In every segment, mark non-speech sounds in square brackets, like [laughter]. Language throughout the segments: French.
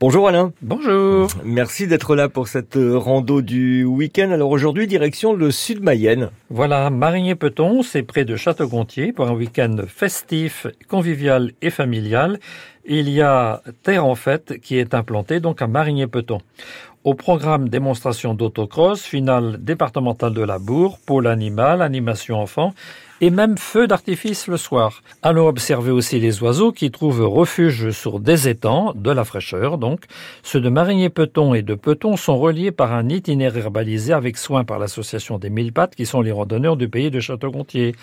Bonjour Alain. Bonjour. Merci d'être là pour cette euh, rando du week-end. Alors aujourd'hui, direction le sud Mayenne. Voilà, Marigné-Peton, c'est près de Château-Gontier pour un week-end festif, convivial et familial. Il y a Terre en Fête qui est implantée donc à Marigné-Peton. Au programme démonstration d'autocross, finale départementale de la Bourg, pôle animal, animation enfant et même feu d'artifice le soir. Allons observer aussi les oiseaux qui trouvent refuge sur des étangs, de la fraîcheur donc. Ceux de Marigné-Peton et de Peton sont reliés par un itinéraire balisé avec soin par l'association des Mille Pattes qui sont les randonneurs du pays de Château-Gontier.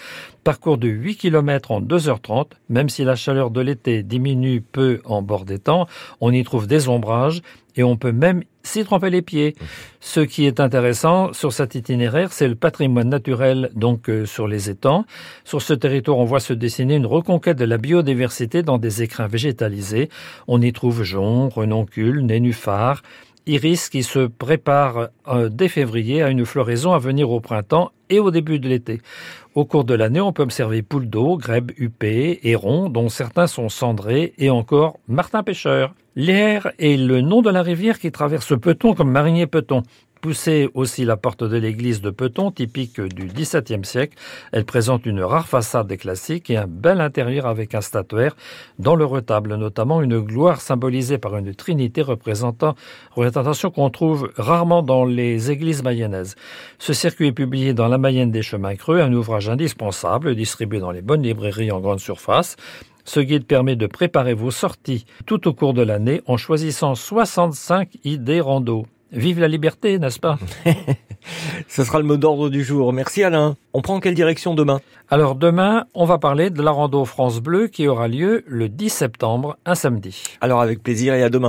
Parcours de 8 km en 2h30, même si la chaleur de l'été diminue peu en bord d'étang, on y trouve des ombrages et on peut même s'y tremper les pieds. Ce qui est intéressant sur cet itinéraire, c'est le patrimoine naturel donc euh, sur les étangs. Sur ce territoire, on voit se dessiner une reconquête de la biodiversité dans des écrins végétalisés. On y trouve joncs, renoncules, nénuphars, iris qui se prépare euh, dès février à une floraison à venir au printemps et au début de l'été. Au cours de l'année, on peut observer poules d'eau, grèbes huppées, hérons, dont certains sont cendrés, et encore martin pêcheur. L'air est le nom de la rivière qui traverse Peton comme Marigné Peton. Poussée aussi la porte de l'église de Peton, typique du XVIIe siècle. Elle présente une rare façade classique et un bel intérieur avec un statuaire dans le retable, notamment une gloire symbolisée par une trinité représentant, représentation qu'on trouve rarement dans les églises mayennaises. Ce circuit est publié dans la Mayenne des chemins creux, un ouvrage indispensable distribué dans les bonnes librairies en grande surface. Ce guide permet de préparer vos sorties tout au cours de l'année en choisissant 65 idées rando. Vive la liberté, n'est-ce pas [laughs] Ce sera le mot d'ordre du jour. Merci Alain. On prend quelle direction demain Alors demain, on va parler de la rando France Bleu qui aura lieu le 10 septembre, un samedi. Alors avec plaisir et à demain.